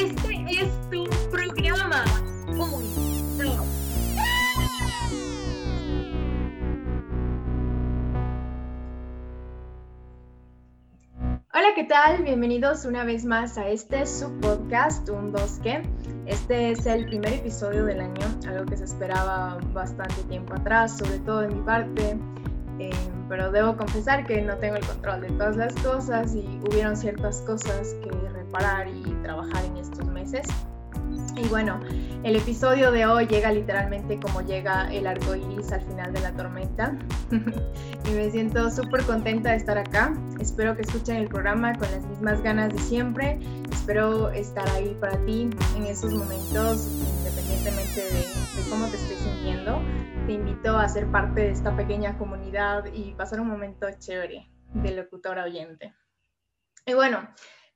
este es tu programa. Punto. Hola, ¿qué tal? Bienvenidos una vez más a este subpodcast, un 2 que. Este es el primer episodio del año, algo que se esperaba bastante tiempo atrás, sobre todo de mi parte. Eh, pero debo confesar que no tengo el control de todas las cosas y hubieron ciertas cosas que reparar y trabajar en estos meses. Y bueno, el episodio de hoy llega literalmente como llega el arco iris al final de la tormenta. y me siento súper contenta de estar acá. Espero que escuchen el programa con las mismas ganas de siempre. Espero estar ahí para ti en esos momentos, independientemente de, de cómo te estés sintiendo. Te invito a ser parte de esta pequeña comunidad y pasar un momento chévere de locutora oyente. Y bueno,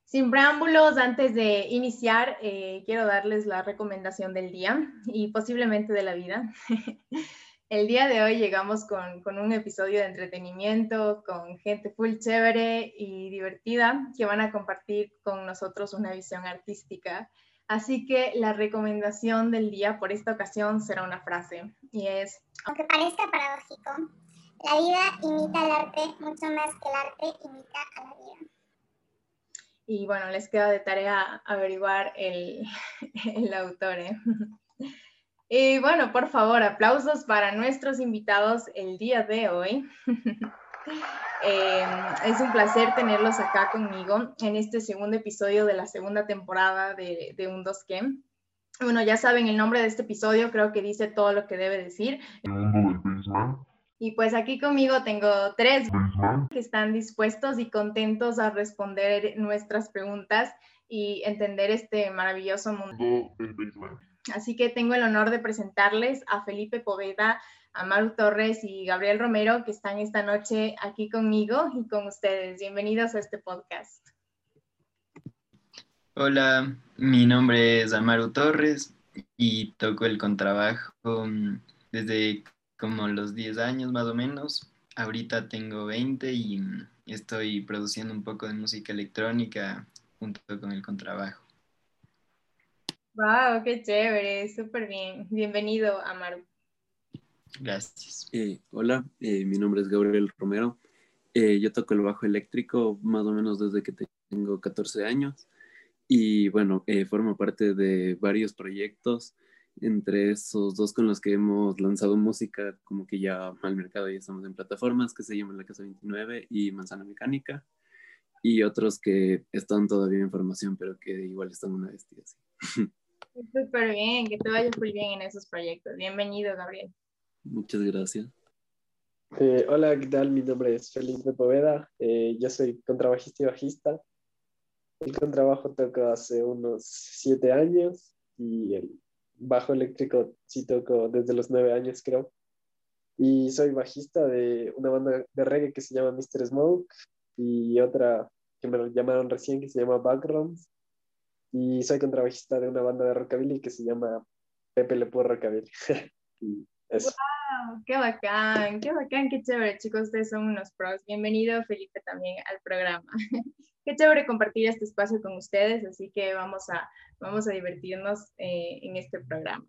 sin preámbulos, antes de iniciar, eh, quiero darles la recomendación del día y posiblemente de la vida. El día de hoy llegamos con, con, un episodio de entretenimiento, con gente full chévere y divertida que van a compartir con nosotros una visión artística. Así que la recomendación del día por esta ocasión será una frase y es... Aunque parezca paradójico, la vida imita al arte mucho más que el arte imita a la vida y bueno, les queda de tarea averiguar el, el autor. ¿eh? Y bueno, por favor, aplausos para nuestros invitados el día de hoy. eh, es un placer tenerlos acá conmigo en este segundo episodio de la segunda temporada de, de Un Dos Que. Bueno, ya saben el nombre de este episodio, creo que dice todo lo que debe decir. El mundo del y pues aquí conmigo tengo tres que están dispuestos y contentos a responder nuestras preguntas y entender este maravilloso mundo. Así que tengo el honor de presentarles a Felipe Poveda, a Maru Torres y Gabriel Romero, que están esta noche aquí conmigo y con ustedes. Bienvenidos a este podcast. Hola, mi nombre es Amaru Torres y toco el contrabajo mm, desde como los 10 años más o menos. Ahorita tengo 20 y estoy produciendo un poco de música electrónica junto con el contrabajo. ¡Wow! ¡Qué chévere! Súper bien. Bienvenido, Amaru. Gracias. Eh, hola, eh, mi nombre es Gabriel Romero. Eh, yo toco el bajo eléctrico más o menos desde que tengo 14 años y bueno, formo parte de varios proyectos entre esos dos con los que hemos lanzado música como que ya al mercado ya estamos en plataformas que se llaman La Casa 29 y Manzana Mecánica y otros que están todavía en formación pero que igual están una bestia así. Súper bien, que te vaya muy bien en esos proyectos. Bienvenido, Gabriel. Muchas gracias. Eh, hola, ¿qué tal? Mi nombre es Felipe Poveda. Eh, yo soy contrabajista y bajista. El contrabajo toco hace unos siete años y el bajo eléctrico sí toco desde los nueve años, creo. Y soy bajista de una banda de reggae que se llama Mr. Smoke y otra que me llamaron recién que se llama Backgrounds. Y soy contrabajista de una banda de rockabilly que se llama Pepe Le Rockabilly. y. ¡Qué bacán! ¡Qué bacán! ¡Qué chévere, chicos! Ustedes son unos pros. Bienvenido, Felipe, también al programa. Qué chévere compartir este espacio con ustedes, así que vamos a, vamos a divertirnos eh, en este programa.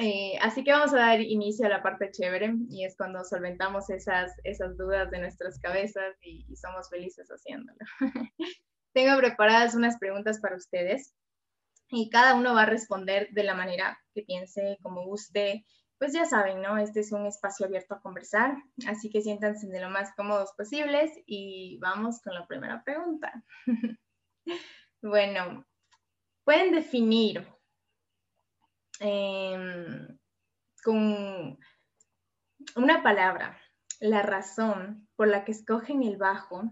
Eh, así que vamos a dar inicio a la parte chévere y es cuando solventamos esas, esas dudas de nuestras cabezas y, y somos felices haciéndolo. Tengo preparadas unas preguntas para ustedes y cada uno va a responder de la manera que piense, como guste, pues ya saben, ¿no? Este es un espacio abierto a conversar, así que siéntanse de lo más cómodos posibles y vamos con la primera pregunta. bueno, pueden definir em, con una palabra la razón por la que escogen el bajo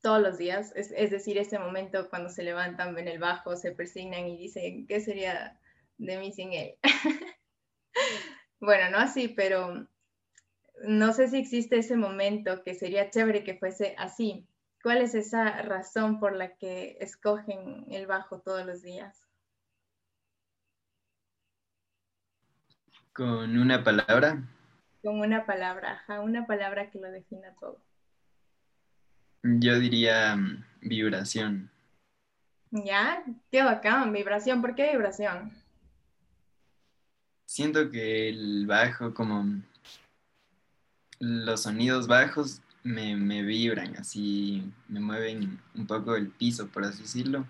todos los días, es, es, decir, ese momento cuando se levantan, ven el bajo, se persignan y dicen, ¿qué sería de mí sin él? bueno, no así, pero no sé si existe ese momento que sería chévere que fuese así. ¿Cuál es esa razón por la que escogen el bajo todos los días? Con una palabra. Con una palabra, ajá, una palabra que lo defina todo. Yo diría mm, vibración. Ya, qué bacán, vibración. ¿Por qué vibración? Siento que el bajo, como los sonidos bajos, me, vibran, así me mueven un poco el piso, por así decirlo.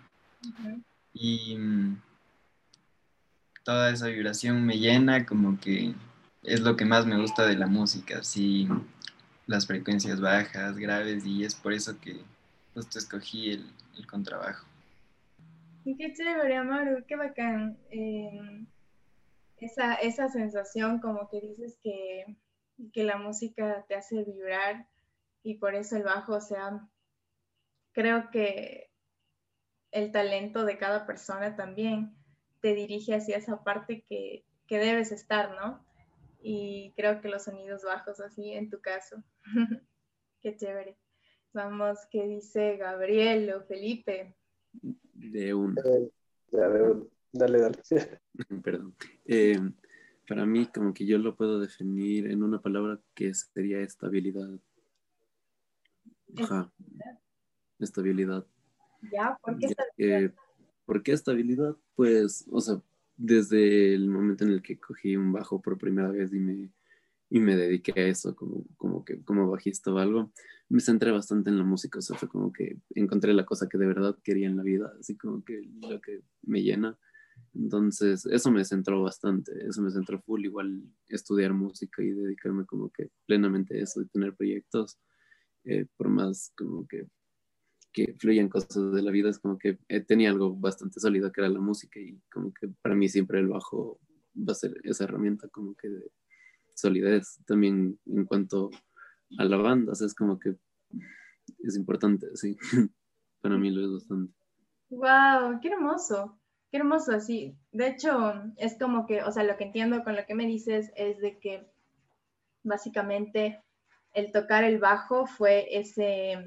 Y mm, toda esa vibración me llena, como que es lo que más me gusta de la música, así las frecuencias bajas, graves, y es por eso que justo escogí el, el contrabajo. Qué chévere, Amaru, qué bacán. Em, esa, esa sensación como que dices que, que la música te hace vibrar y por eso el bajo, o sea, creo que el talento de cada persona también te dirige hacia esa parte que, debes estar, ¿no? Y creo que los sonidos bajos así en tu caso. Qué chévere. Vamos, ¿qué dice Gabriel o Felipe? De un. Eh, dale, dale. Perdón. Eh, para mí, como que yo lo puedo definir en una palabra que sería estabilidad. Ajá. Estabilidad. ¿Ya? ¿Por qué estabilidad? ¿Por qué estabilidad? Pues, o sea, desde el momento en el que cogí un bajo por primera vez y me, y me dediqué a eso como, como, que, como bajista o algo, me centré bastante en la música, o sea, fue como que encontré la cosa que de verdad quería en la vida, así como que lo que me llena. Entonces, eso me centró bastante, eso me centró full, igual estudiar música y dedicarme como que plenamente a eso, de tener proyectos, eh, por más como que que fluyen cosas de la vida, es como que eh, tenía algo bastante sólido que era la música y como que para mí siempre el bajo va a ser esa herramienta como que de solidez también en cuanto a la banda, o sea, es como que es importante, sí, para mí lo es bastante. ¡Wow! ¡Qué hermoso! ¡Qué hermoso! así de hecho, es como que, o sea, lo que entiendo con lo que me dices es de que básicamente el tocar el bajo fue ese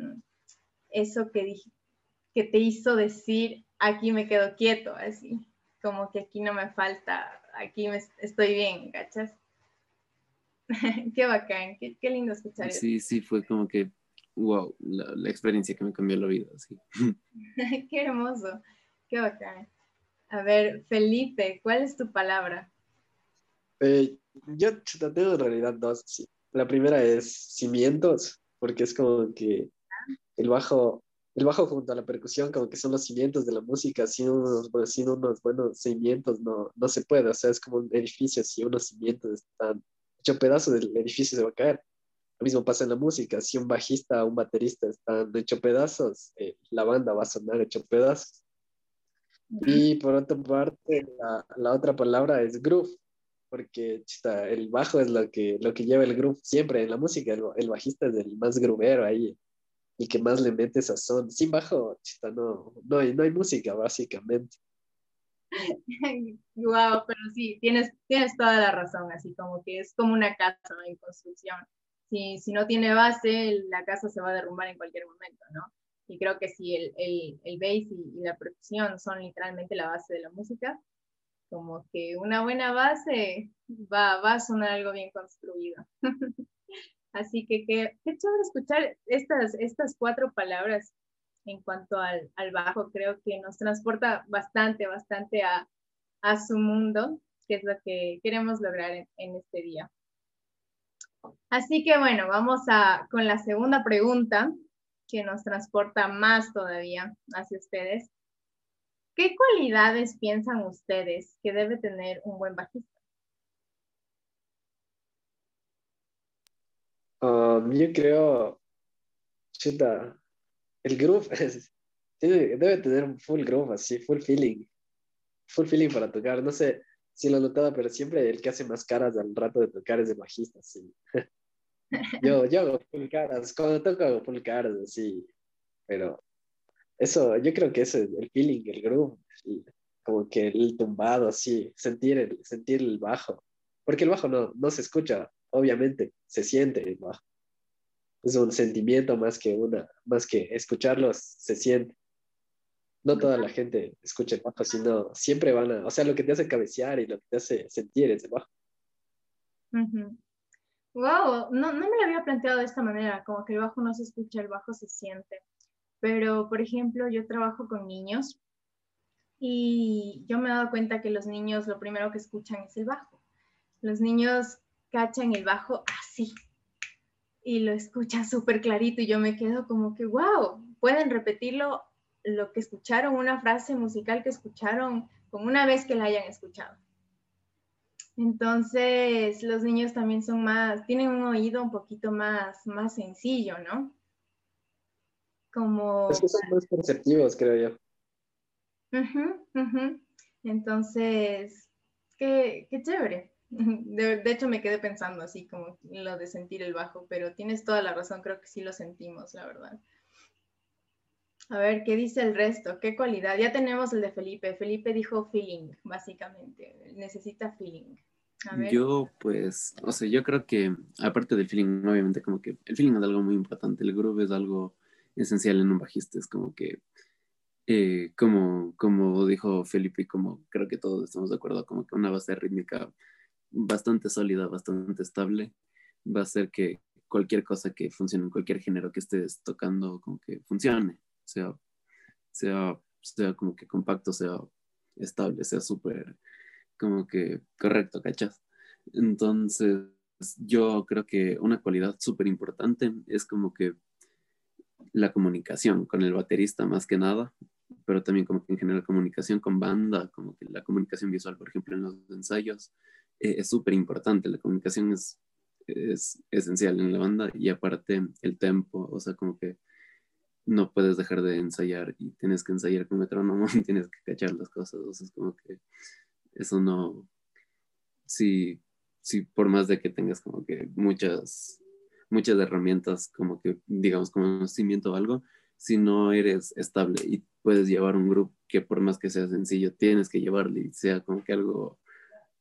eso que, que te hizo decir, aquí me quedo quieto, así, como que aquí no me falta, aquí me, estoy bien, ¿cachas? qué bacán, qué, lindo escuchar sí, eso. Sí, sí, fue como que, wow, la, experiencia que me cambió la vida, sí. qué hermoso, qué bacán. A ver, Felipe, ¿cuál es tu palabra? Eh, yo tengo en realidad dos. La primera es cimientos, porque es como que el bajo, el bajo junto a la percusión como que son los cimientos de la música, sin unos, sin unos buenos cimientos no, no se puede, o sea, es como un edificio, si unos cimientos están hecho pedazo del edificio se va a caer. Lo mismo pasa en la música, si un bajista o un baterista están hecho pedazos, eh, la banda va a sonar hecho pedazos. Y por otra parte, la, la otra palabra es groove, porque el bajo es lo que, lo que lleva el groove siempre en la música, el, el bajista es el más groovero ahí, y que más le mete sazón. Sin bajo, no, no, hay, no hay música, básicamente. wow, pero sí, tienes, tienes toda la razón, así como que es como una casa en construcción. Si, si no tiene base, la casa se va a derrumbar en cualquier momento, ¿no? Y creo que si el, el, el bass y, la percusión son literalmente la base de la música, como que una buena base va, va a sonar algo bien construido. Así que qué chévere escuchar estas, estas cuatro palabras en cuanto al, al, bajo. Creo que nos transporta bastante, bastante a, a, su mundo, que es lo que queremos lograr en, en este día. Así que bueno, vamos a, con la segunda pregunta, que nos transporta más todavía hacia ustedes. ¿Qué cualidades piensan ustedes que debe tener un buen bajista? Um, yo creo, chuta, el groove debe, tener un full groove, así, full feeling, full feeling para tocar. No sé si lo he notado, pero siempre el que hace más caras al rato de tocar es el bajista, sí. yo, yo hago full caras, cuando toco hago full caras, así. pero eso, yo creo que es el feeling, el groove, como que el tumbado, sí, sentir el, sentir el bajo, porque el bajo no, no se escucha, obviamente, se siente el bajo. Es un sentimiento más que una, más que escucharlos, se siente. No toda la gente escucha el bajo, sino siempre van a, o sea, lo que te hace cabecear y lo que te hace sentir es el bajo. Wow, no, no me lo había planteado de esta manera, como que el bajo no se escucha, el bajo se siente. Pero, por ejemplo, yo trabajo con niños y yo me he dado cuenta que los niños lo primero que escuchan es el bajo. Los niños cachan el bajo así y lo escuchan súper clarito y yo me quedo como que, wow, pueden repetirlo lo que escucharon, una frase musical que escucharon como una vez que la hayan escuchado. Entonces, los niños también son más, tienen un oído un poquito más, más sencillo, ¿no? Como... Es que son más perceptivos, creo yo. Entonces, qué, qué chévere. De, hecho, me quedé pensando así como lo de sentir el bajo, pero tienes toda la razón, creo que sí lo sentimos, la verdad. A ver, ¿qué dice el resto? ¿Qué cualidad? Ya tenemos el de Felipe. Felipe dijo feeling, básicamente. Necesita feeling. Yo, pues, o sea, yo creo que, aparte del feeling, obviamente, como que el feeling es algo muy importante. El groove es algo esencial en un bajista. Es como que, eh, como, como dijo Felipe, como creo que todos estamos de acuerdo, como que una base rítmica bastante sólida, bastante estable, va a hacer que cualquier cosa que funcione en cualquier género que estés tocando, como que funcione, sea, sea, sea como que compacto, sea estable, sea súper como que correcto, ¿cachas? Entonces, yo creo que una cualidad súper importante es como que la comunicación con el baterista más que nada, pero también como que en general comunicación con banda, como que la comunicación visual, por ejemplo, en los ensayos, eh, es súper importante. La comunicación es, es esencial en la banda y aparte el tempo, o sea, como que no puedes dejar de ensayar y tienes que ensayar con metrónomo y tienes que cachar las cosas, o sea, es como que eso no, si, si por más de que tengas como que muchas, muchas herramientas, como que digamos conocimiento o algo, si no eres estable y puedes llevar un grupo que por más que sea sencillo, tienes que llevarle y sea como que algo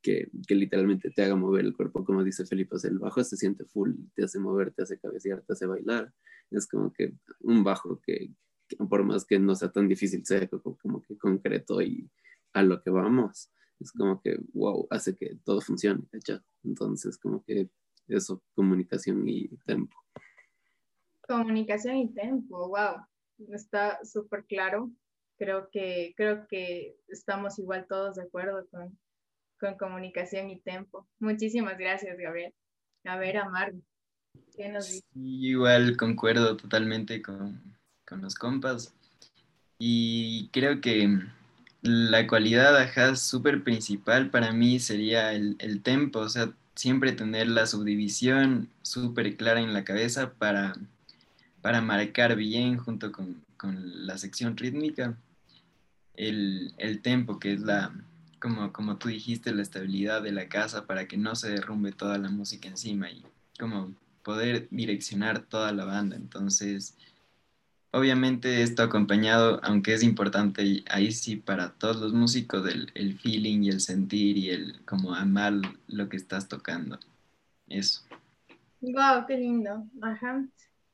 que, que, literalmente te haga mover el cuerpo, como dice Felipe, el bajo se siente full, te hace mover, te hace cabecear, te hace bailar, es como que un bajo que, por más que no sea tan difícil, sea como, como que concreto y a lo que vamos, es como que, wow, hace que todo funcione. Entonces, como que eso, comunicación y tempo. Comunicación y tempo, wow, está súper claro. Creo que, creo que estamos igual todos de acuerdo con, con comunicación y tempo. Muchísimas gracias, Gabriel. A ver, Amar, ¿qué nos dice? igual concuerdo totalmente con, con los compas. Y creo que la cualidad, ajá, súper principal para mí sería el, el tempo, o sea, siempre tener la subdivisión súper clara en la cabeza para, para marcar bien junto con, con la sección rítmica el, el, tempo, que es la, como, como tú dijiste, la estabilidad de la casa para que no se derrumbe toda la música encima y como poder direccionar toda la banda. Entonces, Obviamente esto acompañado, aunque es importante ahí sí para todos los músicos, del el feeling y el sentir y el como amar lo que estás tocando. Eso. Wow, qué lindo. Ajá.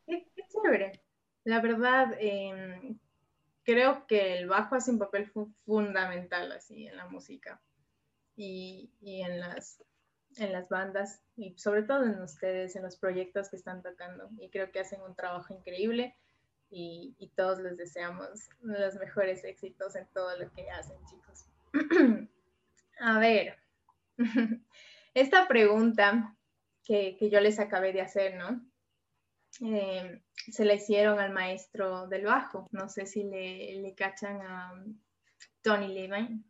Qué, chévere. La verdad, em, creo que el bajo hace un papel fundamental así en la música y, y en, las, en las bandas y sobre todo en ustedes, en los proyectos que están tocando. Y creo que hacen un trabajo increíble y, todos les deseamos los mejores éxitos en todo lo que hacen, chicos. A ver, esta pregunta que, yo les acabé de hacer, ¿no? Eh, se la hicieron al maestro del bajo. No sé si le, le cachan a Tony Levine.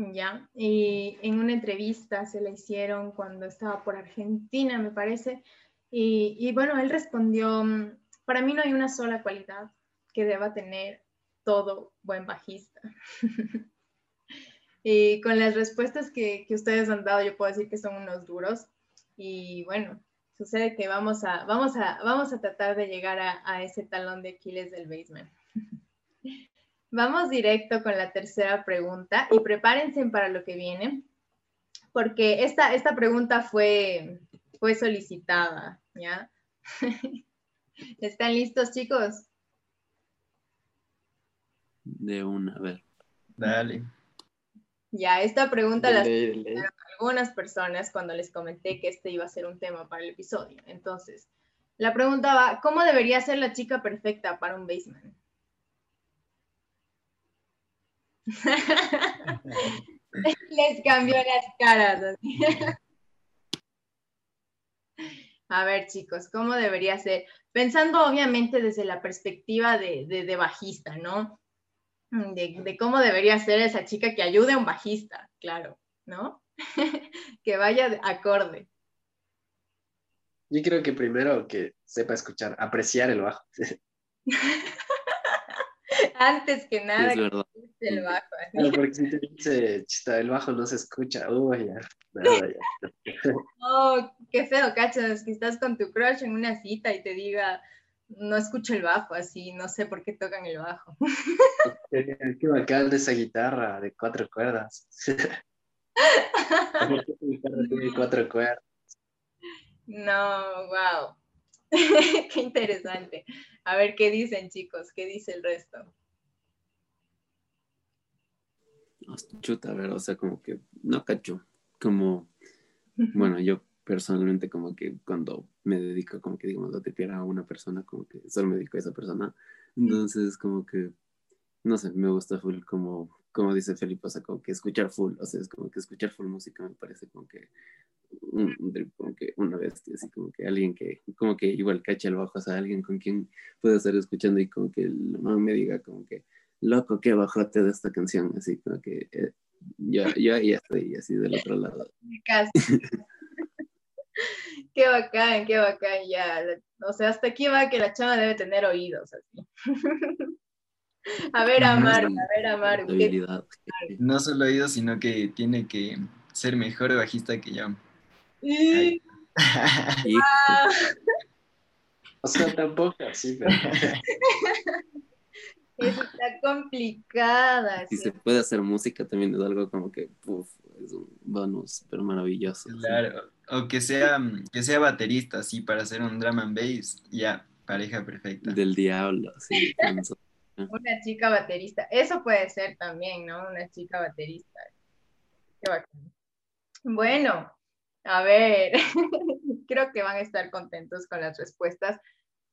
Ya, y en una entrevista se la hicieron cuando estaba por Argentina, me parece, y, bueno, él respondió, mm, para mí no hay una sola cualidad que deba tener todo buen bajista. y con las respuestas que, que, ustedes han dado, yo puedo decir que son unos duros. Y bueno, sucede que vamos a, vamos a, vamos a tratar de llegar a, ese talón de Aquiles del basement. Vamos directo con la tercera pregunta y prepárense para lo que viene, porque esta, esta pregunta fue, fue solicitada, ¿ya? ¿Están listos, chicos? De una, a ver. Dale. Ya, esta pregunta la algunas personas cuando les comenté que este iba a ser un tema para el episodio. Entonces, la pregunta va, ¿cómo debería ser la chica perfecta para un baseman? les cambió las caras. A ver, chicos, ¿cómo debería ser? Pensando obviamente desde la perspectiva de, de- de bajista, ¿no? De, de cómo debería ser esa chica que ayude a un bajista, claro, ¿no? que vaya de acorde. Yo creo que primero que sepa escuchar, apreciar el bajo. Antes que Sí, nada, es verdad. el bajo. Claro, porque si te dice, chista, el bajo no se escucha, uy, ya, nada, ya. Oh, qué feo, cachas, que estás con tu crush en una cita y te diga, no escucho el bajo, así, no sé por qué tocan el bajo. Qué, qué bacán esa guitarra de cuatro cuerdas. ¿Por qué tu guitarra tiene cuatro cuerdas? No, wow. qué interesante. A ver qué dicen, chicos, qué dice el resto. Chuta, a ver, o sea, como que no cacho. Como, bueno, yo personalmente como que cuando me dedico, como que digamos, a tepear a una persona, como que solo me dedico a esa persona. Entonces, como que, no sé, me gusta full como, como dice Felipe, o sea, como que escuchar full, o sea, es como que escuchar full música me parece como que, un, como que una bestia, así como que alguien que, como que igual cacha el bajo, o sea, alguien con quien puedo estar escuchando y como que el man me diga como que, loco, qué bajote de esta canción, así como que eh, yo, yo ya estoy así del otro lado. Casi. qué bacán, qué bacán, ya. O sea, hasta aquí va que la chava debe tener oídos, así. a ver, Amaru, a ver, Amaru. ¿qué- habilidad. No solo oído, sino que tiene que ser mejor bajista que yo. Y- ah, O sea, tampoco así, pero Eso está complicada. si sí. se puede hacer música también es algo como que, puf, es un bonus, pero maravilloso. sí. Claro. O que sea, que sea baterista, así, para hacer un drum and bass. Ya, pareja perfecta. Del diablo, sí. Una chica baterista. Eso puede ser también, ¿no? Una chica baterista. Qué bacán. Bueno, a ver, creo que van a estar contentos con las respuestas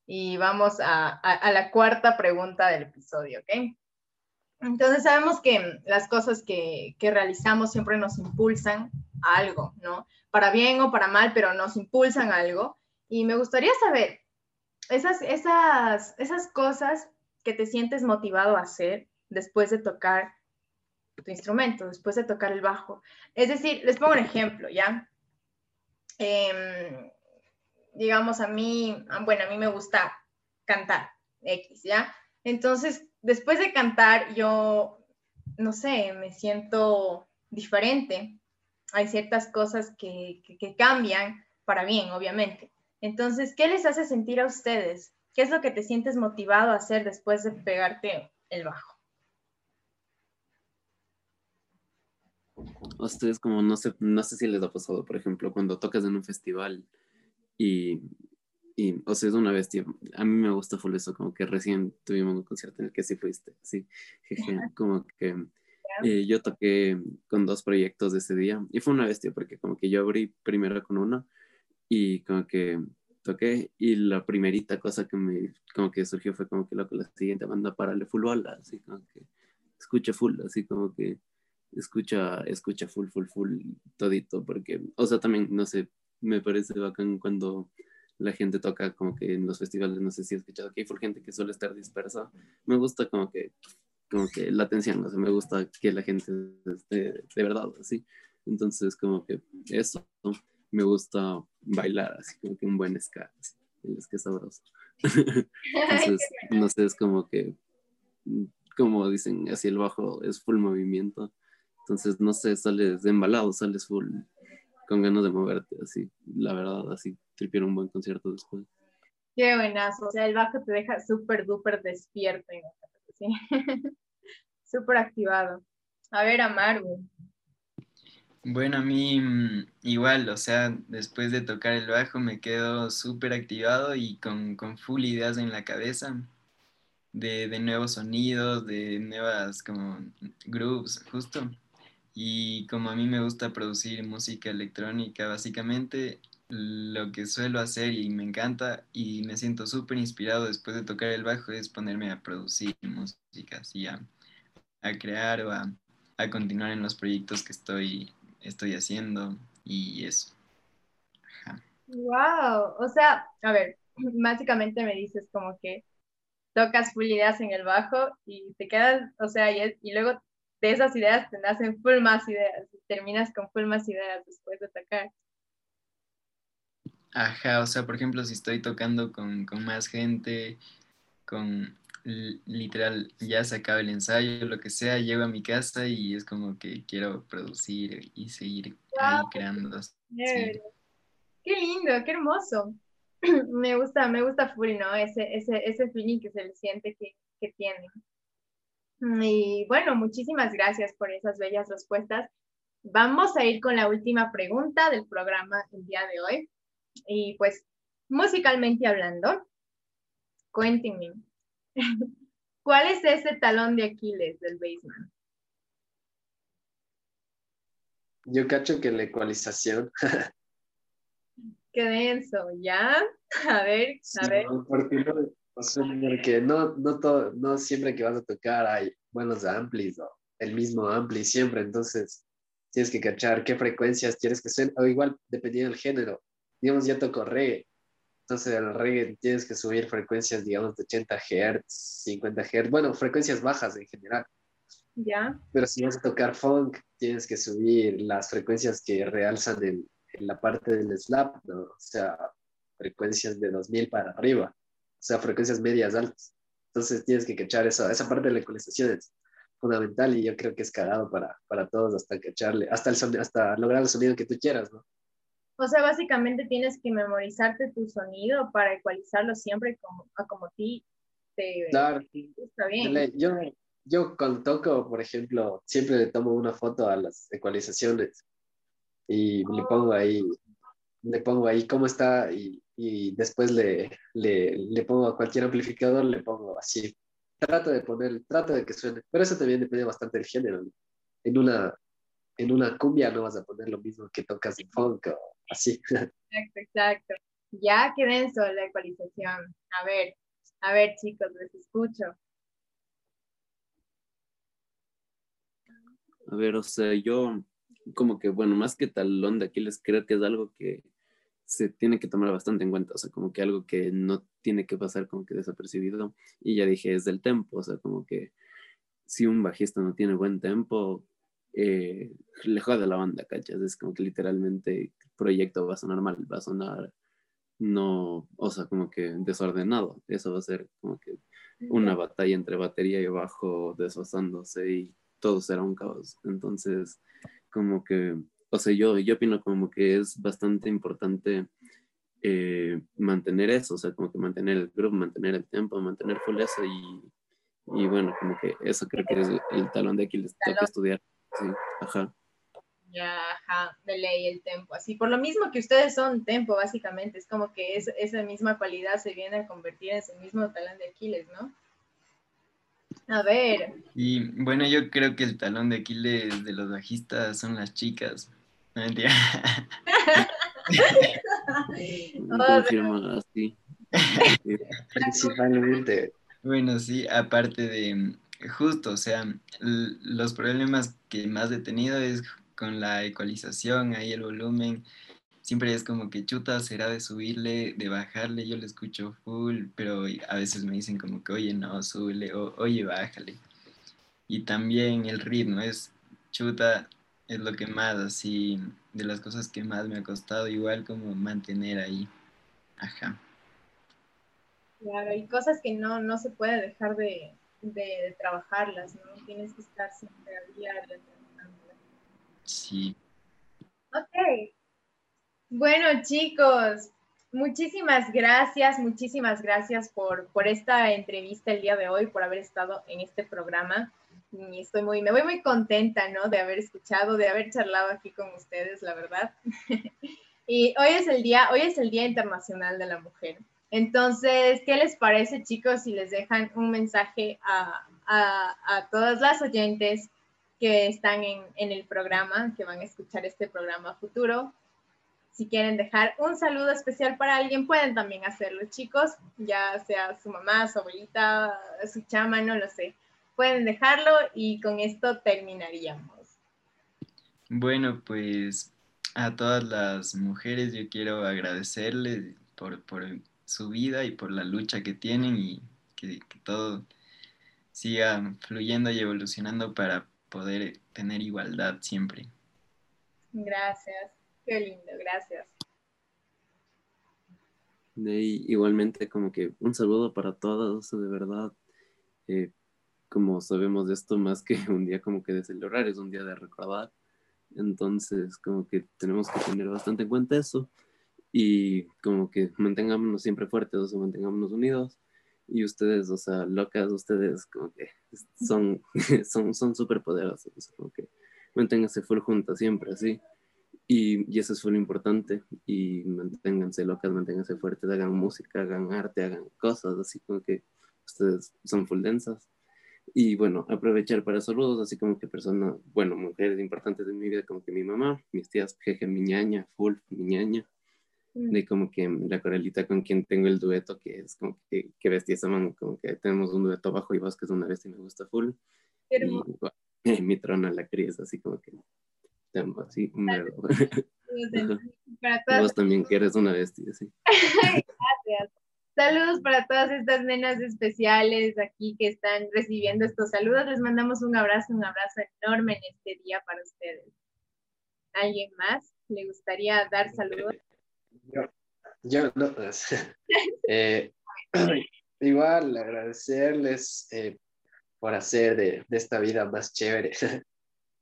y vamos a, a- la cuarta pregunta del episodio, ¿ok? Entonces sabemos que las cosas que, que realizamos siempre nos impulsan algo, ¿no? Para bien o para mal, pero nos impulsan algo. Y me gustaría saber, esas, esas, esas cosas que te sientes motivado a hacer después de tocar tu instrumento, después de tocar el bajo. Es decir, les pongo un ejemplo, ¿ya? Em, digamos, a mí, bueno, a mí me gusta cantar, X, ¿ya? Entonces, después de cantar, yo, no sé, me siento diferente. Hay ciertas cosas que, que, que cambian para bien, obviamente. Entonces, ¿qué les hace sentir a ustedes? ¿Qué es lo que te sientes motivado a hacer después de pegarte el bajo? Ustedes como, no sé, no sé si les ha pasado, por ejemplo, cuando tocas en un festival y, y o sea, es una bestia. A mí me gusta full eso, como que recién tuvimos un concierto en el que sí fuiste, sí, jeje, como que eh, yo toqué con dos proyectos de ese día y fue una bestia porque como que yo abrí primero con uno y como que toqué y la primerita cosa que me como que surgió fue como que loco, la siguiente banda parale full bola, así como que escucha full, así como que escucha, escucha full, full, full todito, porque, o sea, también, no sé, me parece bacán cuando la gente toca como que en los festivales, no sé si has escuchado que hay full gente que suele estar dispersa, me gusta como que, como que la atención, o sea, me gusta que la gente esté de verdad, así, entonces como que eso, me gusta bailar, así como que un buen ska, así, el ska sabroso. Entonces, no sé, es como que, como dicen, así el bajo es full movimiento. Entonces, no sé, sales embalado, sales full, con ganas de moverte, así, la verdad, así, tripiar un buen concierto después. Qué buenazo, o sea, el bajo te deja súper, duper despierto, ¿sí? súper activado. A ver, Amaru. Bueno, a mí mm, igual, o sea, después de tocar el bajo me quedo súper activado y con, con, full ideas en la cabeza de, de nuevos sonidos, de nuevas como grooves, justo. Y como a mí me gusta producir música electrónica, básicamente lo que suelo hacer y me encanta y me siento súper inspirado después de tocar el bajo es ponerme a producir música, así a, a crear o a, a, continuar en los proyectos que estoy, estoy haciendo y eso. Wow, o sea, a ver, básicamente me dices como que tocas full ideas en el bajo y te quedas, o sea, y, y luego de esas ideas te nacen full más ideas y terminas con full más ideas después de tocar. Ajá, o sea, por ejemplo, si estoy tocando con, más gente, con literal, ya se acaba el ensayo, lo que sea, llego a mi casa y es como que quiero producir y seguir ahí creando. Qué lindo, qué hermoso. me gusta, me gusta full, ¿no? Ese, ese, ese feeling que se le siente que, que tiene. Y bueno, muchísimas gracias por esas bellas respuestas. Vamos a ir con la última pregunta del programa el día de hoy. Y pues, musicalmente hablando, cuéntenme, ¿cuál es ese talón de Aquiles del baseman? Yo cacho que la ecualización. Qué denso, ¿ya? A ver, a ver. O sea, porque no, no, todo, no siempre que vas a tocar hay buenos amplis o el mismo ampli siempre, entonces tienes que cachar qué frecuencias quieres que sean, o igual dependiendo del género. Digamos, ya toco reggae, entonces el reggae tienes que subir frecuencias, digamos, de 80 Hz, 50 Hz, bueno, frecuencias bajas en general. Ya. Pero si vas a tocar funk, tienes que subir las frecuencias que realzan en, en la parte del slap, ¿no? O sea, frecuencias de 2000 para arriba sea, frecuencias medias altas. Entonces tienes que cachar eso, esa parte de la ecualización es fundamental y yo creo que es cagado para, para todos hasta cacharle, hasta, el hasta lograr el sonido que tú quieras, ¿no? O sea, básicamente tienes que memorizarte tu sonido para ecualizarlo siempre como, a como ti te claro. está bien. Yo, yo cuando toco, por ejemplo, siempre le tomo una foto a las ecualizaciones y le oh. pongo ahí, le pongo ahí cómo está y y después le, le, le, pongo a cualquier amplificador, le pongo así. Trato de poner, trato de que suene, pero eso también depende bastante del género. En una, en una cumbia no vas a poner lo mismo que tocas en funk o así. Exacto, exacto. Ya qué denso la ecualización. A ver, a ver chicos, les escucho. A ver, o sea, yo como que, bueno, más que talón de Aquiles, creo que es algo que se tiene que tomar bastante en cuenta, o sea, como que algo que no tiene que pasar como que desapercibido. Y ya dije, es del tempo, o sea, como que si un bajista no tiene buen tempo, eh, le jode la banda, ¿cachas? Es como que literalmente el proyecto va a sonar mal, va a sonar no, o sea, como que desordenado. Eso va a ser como que una batalla entre batería y bajo desfasándose y todo será un caos. Entonces, como que o sea, yo, yo opino como que es bastante importante eh, mantener eso, o sea, como que mantener el grupo, mantener el tiempo, mantener full eso y, y bueno, como que eso creo que es el, talón de aquí, les toca estudiar. Sí, ajá. Ya, ajá, de ley el tempo. Así, por lo mismo que ustedes son tempo, básicamente, es como que es, esa misma cualidad se viene a convertir en ese mismo talón de Aquiles, ¿no? A ver. Y bueno, yo creo que el talón de Aquiles de los bajistas son las chicas. No mentira. así. Principalmente. Bueno, sí, aparte de justo, o sea, los problemas que más he tenido es con la ecualización, ahí el volumen, siempre es como que chuta, será de subirle, de bajarle, yo le escucho full, pero a veces me dicen como que, oye, no, súbele, o oye, bájale. Y también el ritmo es chuta, es lo que más, así, de las cosas que más me ha costado, igual como mantener ahí. Ajá. Claro, hay cosas que no, no se puede dejar de, de, trabajarlas, ¿no? Tienes que estar siempre a diario Sí. Ok, Bueno, chicos, muchísimas gracias, muchísimas gracias por, por esta entrevista el día de hoy, por haber estado en este programa. Y estoy muy, me voy muy contenta, ¿no? De haber escuchado, de haber charlado aquí con ustedes, la verdad. y hoy es el día, hoy es el Día Internacional de la Mujer. Entonces, ¿qué les parece, chicos, si les dejan un mensaje a, a, a todas las oyentes que están en, en el programa, que van a escuchar este programa futuro? Si quieren dejar un saludo especial para alguien, pueden también hacerlo, chicos, ya sea su mamá, su abuelita, su chama, no lo sé. Pueden dejarlo y con esto terminaríamos. Bueno, pues a todas las mujeres yo quiero agradecerles por, por su vida y por la lucha que tienen y que, que todo siga fluyendo y evolucionando para poder tener igualdad siempre. Gracias. Qué lindo, gracias. Y igualmente como que un saludo para todos, de verdad. Eh, como sabemos de esto, más que un día como que de celebrar, es un día de recordar. Entonces, como que tenemos que tener bastante en cuenta eso y como que mantengámonos siempre fuertes, o sea, mantengámonos unidos. Y ustedes, o sea, locas, ustedes como que son son son súper poderosos, o sea, como que manténganse full juntas siempre, así. Y, y, eso es muy importante. Y manténganse locas, manténganse fuertes, hagan música, hagan arte, hagan cosas, así como que ustedes son full densas. Y bueno, aprovechar para saludos, así como que personas, bueno, mujeres importantes de mi vida, como que mi mamá, mis tías, jeje, mi ñaña, full, mi ñaña. Mm. De como que la coralita con quien tengo el dueto, que es como que, que bestia esa man, como que tenemos un dueto bajo y vos que es una bestia y me gusta full. Y, bueno, mi trona la cría, así como que así, un Para Vos también que eres una bestia, sí. Gracias. Saludos para todas estas nenas especiales aquí que están recibiendo estos saludos. Les mandamos un abrazo, un abrazo enorme en este día para ustedes. ¿Alguien más le gustaría dar saludos? Yo, yo no. eh, igual agradecerles eh, por hacer de, de, esta vida más chévere,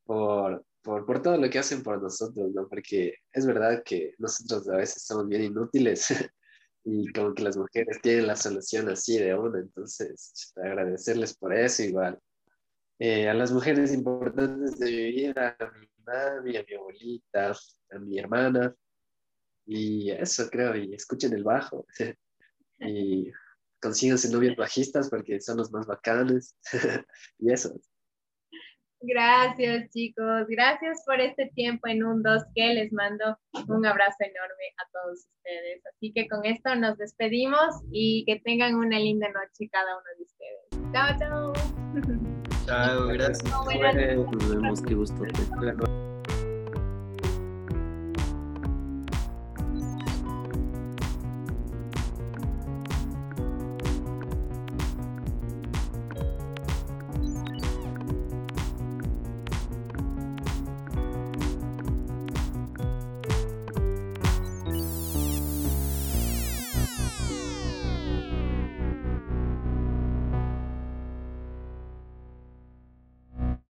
por, por, por, todo lo que hacen por nosotros, ¿no? Porque es verdad que nosotros a veces somos bien inútiles y como que las mujeres tienen la solución así de una, entonces agradecerles por eso igual. Eh, a las mujeres importantes de mi vida, a mi mami, a mi abuelita, a mi hermana, y eso creo, y escuchen el bajo, y consíganse novios bajistas porque son los más bacanes, y eso. Gracias, chicos. Gracias por este tiempo en un 2 que les mando un abrazo enorme a todos ustedes. Así que con esto nos despedimos y que tengan una linda noche cada uno de ustedes. Chao, chao. Chao, gracias. Nos vemos, qué gusto.